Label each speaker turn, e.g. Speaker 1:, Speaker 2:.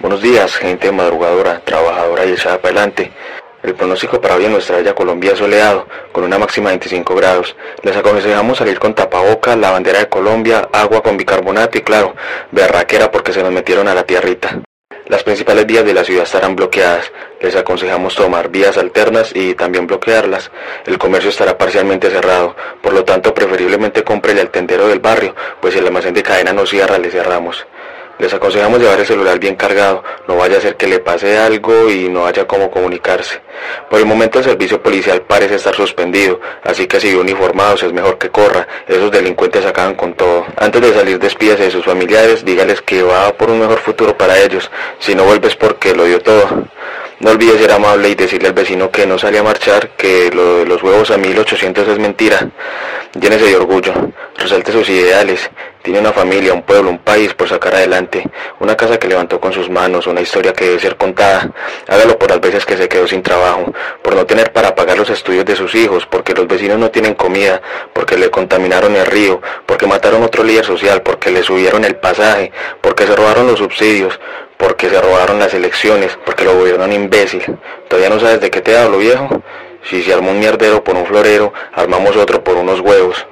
Speaker 1: Buenos días, gente madrugadora, trabajadora y echada para adelante. El pronóstico para hoy en nuestra bella Colombia es soleado, con una máxima de 25 grados. Les aconsejamos salir con tapaboca, la bandera de Colombia, agua con bicarbonato y claro, berraquera porque se nos metieron a la tierrita. Las principales vías de la ciudad estarán bloqueadas. Les aconsejamos tomar vías alternas y también bloquearlas. El comercio estará parcialmente cerrado, por lo tanto preferiblemente cómprele al tendero del barrio, pues si el almacén de cadena no cierra, le cerramos. Les aconsejamos llevar el celular bien cargado, no vaya a ser que le pase algo y no haya cómo comunicarse. Por el momento el servicio policial parece estar suspendido, así que si uniformados es mejor que corra, esos delincuentes acaban con todo. Antes de salir despídase de sus familiares, dígales que va por un mejor futuro para ellos, si no vuelves porque lo dio todo. No olvides ser amable y decirle al vecino que no sale a marchar, que lo de los huevos a 1800 es mentira. Llénese de orgullo, resalte sus ideales. Tiene una familia, un pueblo, un país por sacar adelante, una casa que levantó con sus manos, una historia que debe ser contada. Hágalo por las veces que se quedó sin trabajo, por no tener para pagar los estudios de sus hijos, porque los vecinos no tienen comida, porque le contaminaron el río, porque mataron otro líder social, porque le subieron el pasaje, porque se robaron los subsidios, porque se robaron las elecciones, porque lo gobiernan imbécil. ¿Todavía no sabes de qué te hablo, viejo? Si se armó un mierdero por un florero, armamos otro por unos huevos.